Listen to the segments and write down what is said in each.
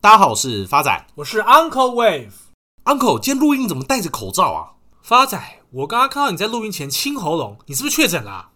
大家好，我是发仔，我是 Uncle Wave。Uncle，今天录音怎么戴着口罩啊？发仔，我刚刚看到你在录音前清喉咙，你是不是确诊了啊？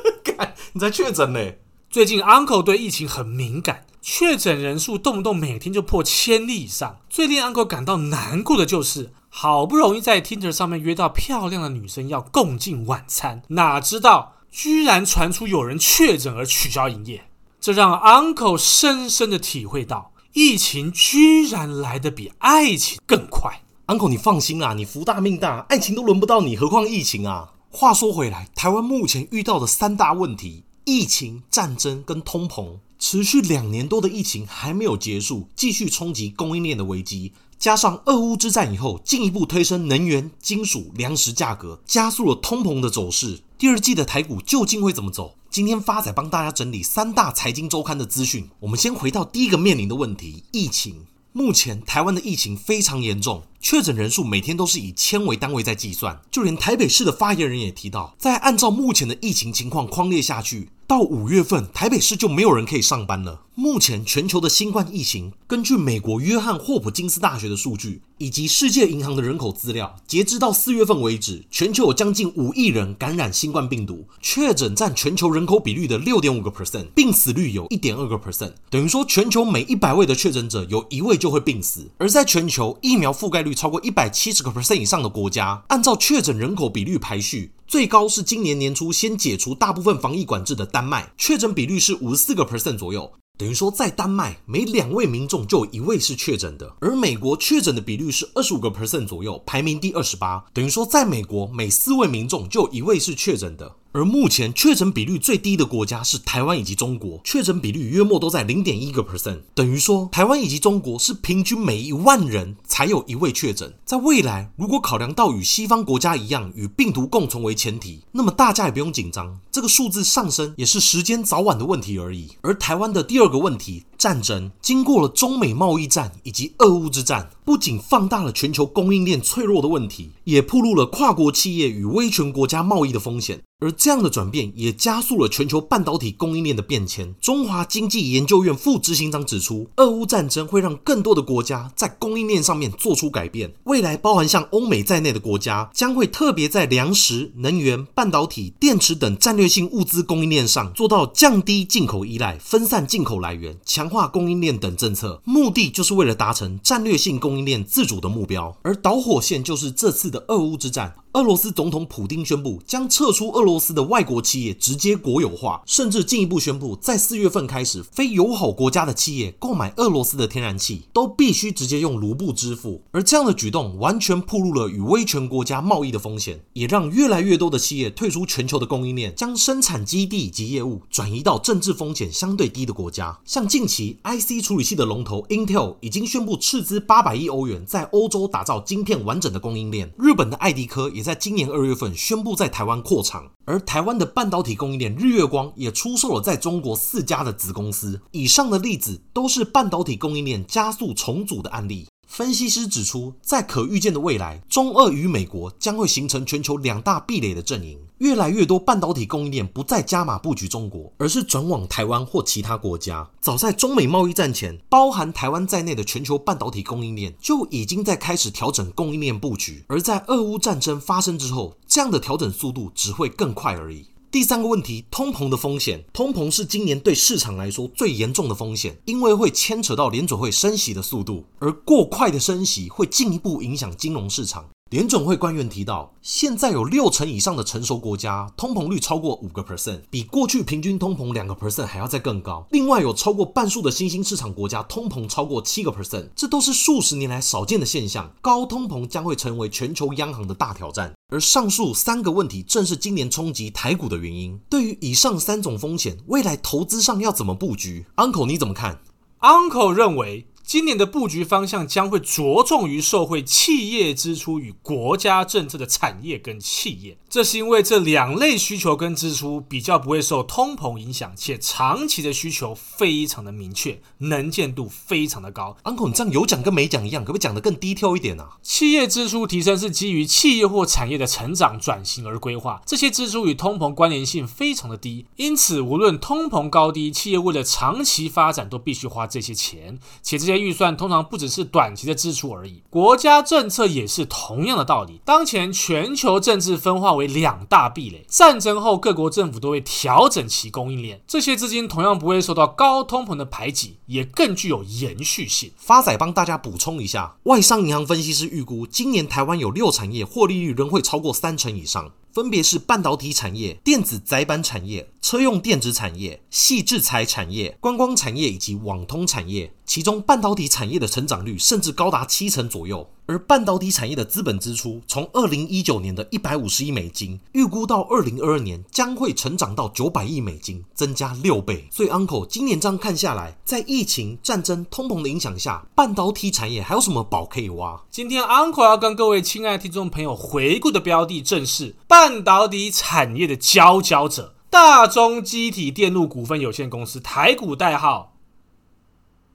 你才确诊呢？最近 Uncle 对疫情很敏感，确诊人数动不动每天就破千例以上。最令 Uncle 感到难过的就是，好不容易在 Tinder 上面约到漂亮的女生要共进晚餐，哪知道居然传出有人确诊而取消营业，这让 Uncle 深深的体会到，疫情居然来得比爱情更快。Uncle，你放心啦，你福大命大，爱情都轮不到你，何况疫情啊？话说回来，台湾目前遇到的三大问题。疫情、战争跟通膨，持续两年多的疫情还没有结束，继续冲击供应链的危机。加上俄乌之战以后，进一步推升能源、金属、粮食价格，加速了通膨的走势。第二季的台股究竟会怎么走？今天发仔帮大家整理三大财经周刊的资讯。我们先回到第一个面临的问题：疫情。目前台湾的疫情非常严重，确诊人数每天都是以千为单位在计算。就连台北市的发言人也提到，在按照目前的疫情情况框列下去。到五月份，台北市就没有人可以上班了。目前全球的新冠疫情，根据美国约翰霍普金斯大学的数据，以及世界银行的人口资料，截至到四月份为止，全球有将近五亿人感染新冠病毒，确诊占全球人口比率的六点五个 percent，病死率有一点二个 percent，等于说全球每一百位的确诊者有一位就会病死。而在全球疫苗覆盖率超过一百七十个 percent 以上的国家，按照确诊人口比率排序。最高是今年年初先解除大部分防疫管制的丹麦，确诊比率是五十四个 percent 左右，等于说在丹麦每两位民众就有一位是确诊的，而美国确诊的比率是二十五个 percent 左右，排名第二十八，等于说在美国每四位民众就有一位是确诊的。而目前确诊比率最低的国家是台湾以及中国，确诊比率约莫都在零点一个 percent，等于说台湾以及中国是平均每一万人才有一位确诊。在未来，如果考量到与西方国家一样与病毒共存为前提，那么大家也不用紧张，这个数字上升也是时间早晚的问题而已。而台湾的第二二个问题。战争经过了中美贸易战以及俄乌之战，不仅放大了全球供应链脆弱的问题，也暴露了跨国企业与威权国家贸易的风险。而这样的转变也加速了全球半导体供应链的变迁。中华经济研究院副执行长指出，俄乌战争会让更多的国家在供应链上面做出改变。未来，包含像欧美在内的国家，将会特别在粮食、能源、半导体、电池等战略性物资供应链上做到降低进口依赖、分散进口来源、强化供应链等政策，目的就是为了达成战略性供应链自主的目标。而导火线就是这次的俄乌之战。俄罗斯总统普丁宣布将撤出俄罗斯的外国企业直接国有化，甚至进一步宣布，在四月份开始，非友好国家的企业购买俄罗斯的天然气都必须直接用卢布支付。而这样的举动完全暴露了与威权国家贸易的风险，也让越来越多的企业退出全球的供应链，将生产基地及业务转移到政治风险相对低的国家。像近期 IC 处理器的龙头 Intel 已经宣布斥资八百亿欧元在欧洲打造晶片完整的供应链，日本的爱迪科也在今年二月份宣布在台湾扩厂，而台湾的半导体供应链日月光也出售了在中国四家的子公司。以上的例子都是半导体供应链加速重组的案例。分析师指出，在可预见的未来，中俄与美国将会形成全球两大壁垒的阵营。越来越多半导体供应链不再加码布局中国，而是转往台湾或其他国家。早在中美贸易战前，包含台湾在内的全球半导体供应链就已经在开始调整供应链布局。而在俄乌战争发生之后，这样的调整速度只会更快而已。第三个问题，通膨的风险。通膨是今年对市场来说最严重的风险，因为会牵扯到联储会升息的速度，而过快的升息会进一步影响金融市场。联准会官员提到，现在有六成以上的成熟国家通膨率超过五个 percent，比过去平均通膨两个 percent 还要再更高。另外，有超过半数的新兴市场国家通膨超过七个 percent，这都是数十年来少见的现象。高通膨将会成为全球央行的大挑战。而上述三个问题正是今年冲击台股的原因。对于以上三种风险，未来投资上要怎么布局？Uncle 你怎么看？Uncle 认为。今年的布局方向将会着重于受惠企业支出与国家政策的产业跟企业，这是因为这两类需求跟支出比较不会受通膨影响，且长期的需求非常的明确，能见度非常的高。Uncle，你这样有讲跟没讲一样，可不可以讲得更 detail 一点啊？企业支出提升是基于企业或产业的成长转型而规划，这些支出与通膨关联性非常的低，因此无论通膨高低，企业为了长期发展都必须花这些钱，且这。些预算通常不只是短期的支出而已，国家政策也是同样的道理。当前全球政治分化为两大壁垒，战争后各国政府都会调整其供应链，这些资金同样不会受到高通膨的排挤，也更具有延续性。发仔帮大家补充一下，外商银行分析师预估，今年台湾有六产业获利率仍会超过三成以上。分别是半导体产业、电子载板产业、车用电子产业、矽智财产业、观光产业以及网通产业。其中，半导体产业的成长率甚至高达七成左右。而半导体产业的资本支出，从二零一九年的一百五十亿美金，预估到二零二二年将会成长到九百亿美金，增加六倍。所以，Uncle 今年这样看下来，在疫情、战争、通膨的影响下，半导体产业还有什么宝可以挖？今天 Uncle 要跟各位亲爱的听众朋友回顾的标的，正是半导体产业的佼佼者——大中机体电路股份有限公司，台股代号。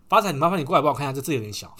发财，你麻烦你过来帮我看一下，这字有点小。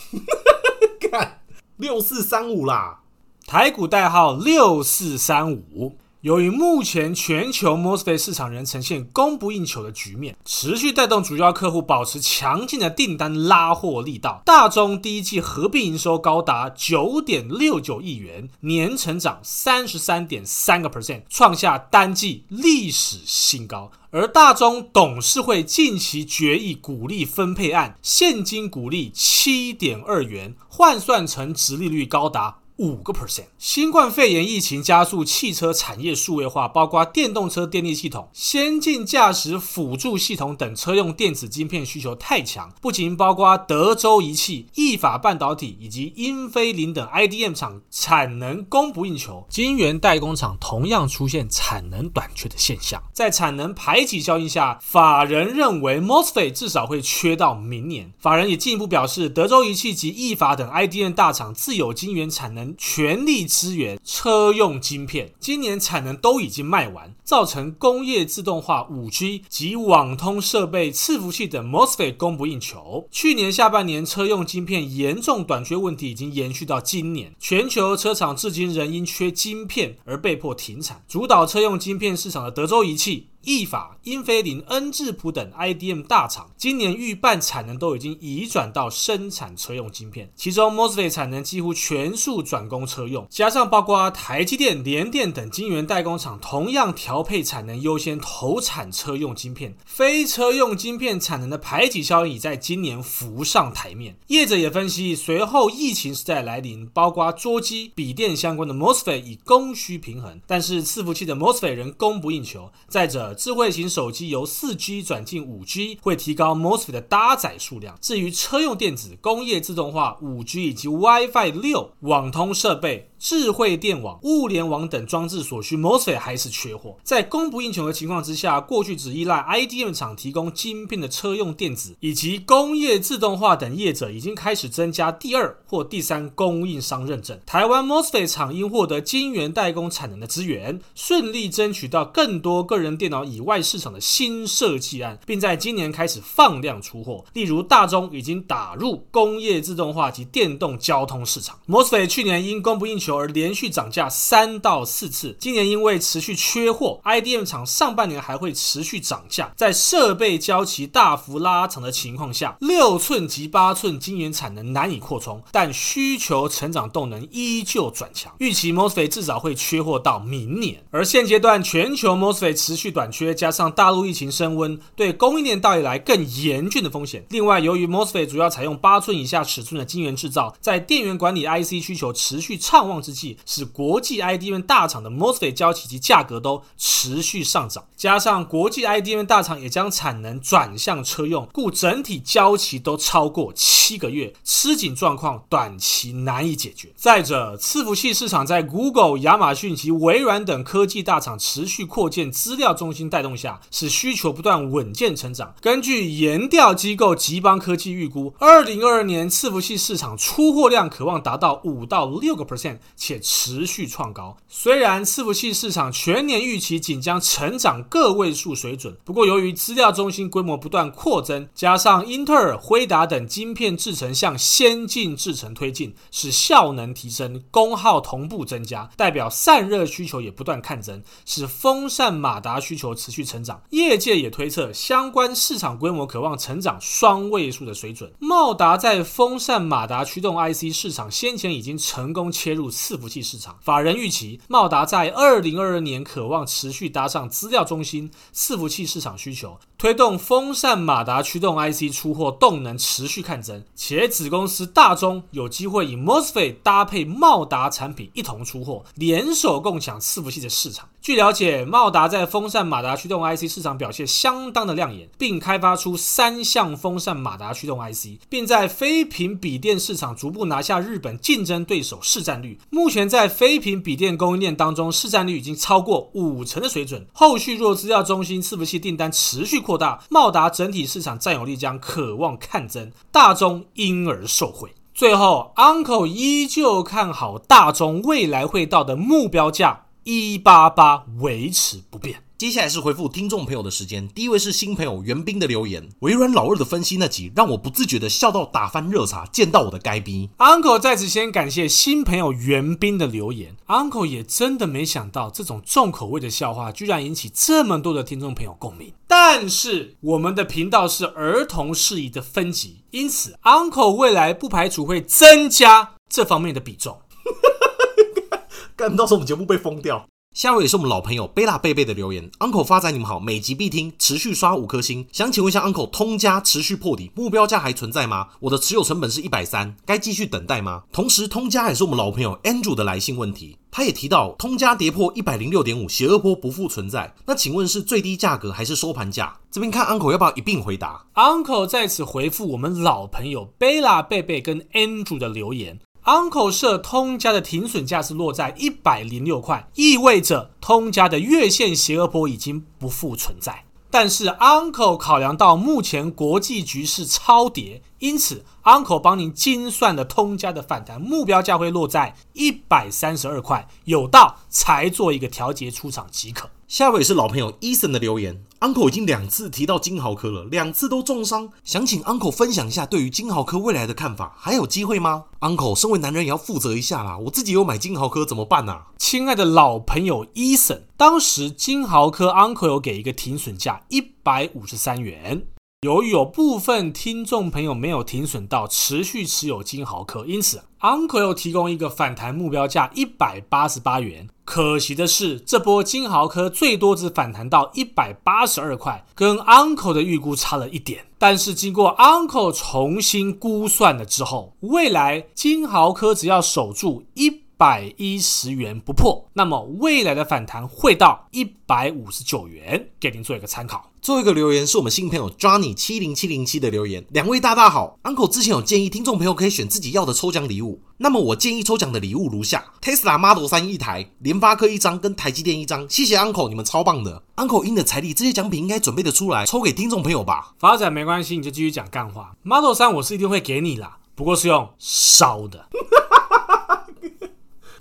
看。六四三五啦，台股代号六四三五。由于目前全球 MOSFET 市场仍呈现供不应求的局面，持续带动主要客户保持强劲的订单拉货力道。大中第一季合并营收高达九点六九亿元，年成长三十三点三个 percent，创下单季历史新高。而大中董事会近期决议股利分配案，现金股利七点二元，换算成殖利率高达。五个 percent。新冠肺炎疫情加速汽车产业数位化，包括电动车电力系统、先进驾驶辅助系统等车用电子晶片需求太强，不仅包括德州仪器、意法半导体以及英飞凌等 IDM 厂产能供不应求，晶圆代工厂同样出现产能短缺的现象。在产能排挤效应下，法人认为 MOSFET 至少会缺到明年。法人也进一步表示，德州仪器及意法等 IDM 大厂自有晶圆产能。全力支援车用晶片，今年产能都已经卖完，造成工业自动化、5G 及网通设备、伺服器等 MOSFET 供不应求。去年下半年车用晶片严重短缺问题已经延续到今年，全球车厂至今仍因缺晶片而被迫停产。主导车用晶片市场的德州仪器。意法、英飞凌、恩智浦等 IDM 大厂，今年预半产能都已经移转到生产车用晶片，其中 MOSFET 产能几乎全数转攻车用，加上包括台积电、联电等晶圆代工厂，同样调配产能优先投产车用晶片，非车用晶片产能的排挤效应已在今年浮上台面。业者也分析，随后疫情时代来临，包括桌机、笔电相关的 MOSFET 已供需平衡，但是伺服器的 MOSFET 仍供不应求。再者，智慧型手机由 4G 转进 5G，会提高 MOSFET 的搭载数量。至于车用电子、工业自动化、5G 以及 WiFi 六网通设备。智慧电网、物联网等装置所需 MOSFET 还是缺货，在供不应求的情况之下，过去只依赖 IDM 厂提供晶片的车用电子以及工业自动化等业者，已经开始增加第二或第三供应商认证。台湾 MOSFET 厂因获得晶圆代工产能的资源，顺利争取到更多个人电脑以外市场的新设计案，并在今年开始放量出货。例如，大中已经打入工业自动化及电动交通市场。MOSFET 去年因供不应求。而连续涨价三到四次，今年因为持续缺货，IDM 厂上半年还会持续涨价。在设备交期大幅拉长的情况下，六寸及八寸晶圆产能难以扩充，但需求成长动能依旧转强。预期 MOSFET 至少会缺货到明年。而现阶段全球 MOSFET 持续短缺，加上大陆疫情升温，对供应链带来更严峻的风险。另外，由于 MOSFET 主要采用八寸以下尺寸的晶圆制造，在电源管理 IC 需求持续畅旺。之际，使国际 IDM 大厂的 MOSFET 交期及价格都持续上涨，加上国际 IDM 大厂也将产能转向车用，故整体交期都超过七个月，吃紧状况短期难以解决。再者，伺服器市场在 Google、亚马逊及微软等科技大厂持续扩建资料中心带动下，使需求不断稳健成长。根据研调机构集邦科技预估，二零二二年伺服器市场出货量可望达到五到六个 percent。且持续创高。虽然伺服器市场全年预期仅将成长个位数水准，不过由于资料中心规模不断扩增，加上英特尔、辉达等晶片制程向先进制程推进，使效能提升、功耗同步增加，代表散热需求也不断看增，使风扇马达需求持续成长，业界也推测相关市场规模可望成长双位数的水准。茂达在风扇马达驱动 IC 市场先前已经成功切入伺服器市场，法人预期茂达在二零二二年渴望持续搭上资料中心伺服器市场需求。推动风扇马达驱动 IC 出货动能持续看增，且子公司大中有机会以 MOSFET 搭配茂达产品一同出货，联手共抢伺服器的市场。据了解，茂达在风扇马达驱动 IC 市场表现相当的亮眼，并开发出三项风扇马达驱动 IC，并在非屏笔电市场逐步拿下日本竞争对手市占率。目前在非屏笔电供应链当中，市占率已经超过五成的水准。后续若资料中心伺服器订单持续扩大，茂达整体市场占有率将渴望看增，大中因而受惠。最后，Uncle 依旧看好大中未来会到的目标价一八八维持不变。接下来是回复听众朋友的时间。第一位是新朋友袁斌的留言：微软老二的分析那集让我不自觉的笑到打翻热茶，见到我的该逼。Uncle 在此先感谢新朋友袁斌的留言。Uncle 也真的没想到这种重口味的笑话居然引起这么多的听众朋友共鸣。但是我们的频道是儿童适宜的分级，因此 Uncle 未来不排除会增加这方面的比重。干到时候我们节目被封掉。下一位也是我们老朋友贝拉贝贝的留言，Uncle 发仔你们好，每集必听，持续刷五颗星。想请问一下，Uncle 通家持续破底，目标价还存在吗？我的持有成本是一百三，该继续等待吗？同时，通家也是我们老朋友 Andrew 的来信问题，他也提到通家跌破一百零六点五，邪恶波不复存在。那请问是最低价格还是收盘价？这边看 Uncle 要不要一并回答？Uncle 在此回复我们老朋友贝拉贝贝跟 Andrew 的留言。Uncle 设通家的停损价是落在一百零六块，意味着通家的月线斜额波已经不复存在。但是 Uncle 考量到目前国际局势超跌，因此 Uncle 帮您精算了通家的反弹目标价会落在一百三十二块，有到才做一个调节出场即可。下一位是老朋友 Eason 的留言，Uncle 已经两次提到金豪科了，两次都重伤，想请 Uncle 分享一下对于金豪科未来的看法，还有机会吗？Uncle 身为男人也要负责一下啦，我自己有买金豪科怎么办啊？亲爱的老朋友 Eason，当时金豪科 Uncle 有给一个停损价一百五十三元。由于有部分听众朋友没有停损到，持续持有金豪科，因此 Uncle 又提供一个反弹目标价一百八十八元。可惜的是，这波金豪科最多只反弹到一百八十二块，跟 Uncle 的预估差了一点。但是经过 Uncle 重新估算了之后，未来金豪科只要守住一百一十元不破，那么未来的反弹会到一百五十九元，给您做一个参考。最后一个留言是我们新朋友 Johnny 七零七零七的留言，两位大大好，Uncle 之前有建议听众朋友可以选自己要的抽奖礼物，那么我建议抽奖的礼物如下：Tesla Model 三一台，联发科一张，跟台积电一张。谢谢 Uncle，你们超棒的，Uncle 因的财力，这些奖品应该准备得出来，抽给听众朋友吧。发展没关系，你就继续讲干话。Model 三我是一定会给你啦，不过是用烧的。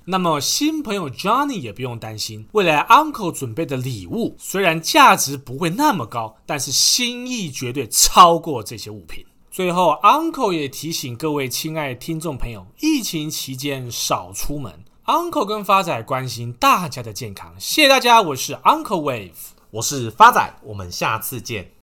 那么新朋友 Johnny 也不用担心，未来 Uncle 准备的礼物虽然价值不会那么高，但是心意绝对超过这些物品。最后，Uncle 也提醒各位亲爱的听众朋友，疫情期间少出门。Uncle 跟发仔关心大家的健康，谢谢大家，我是 Uncle Wave，我是发仔，我们下次见。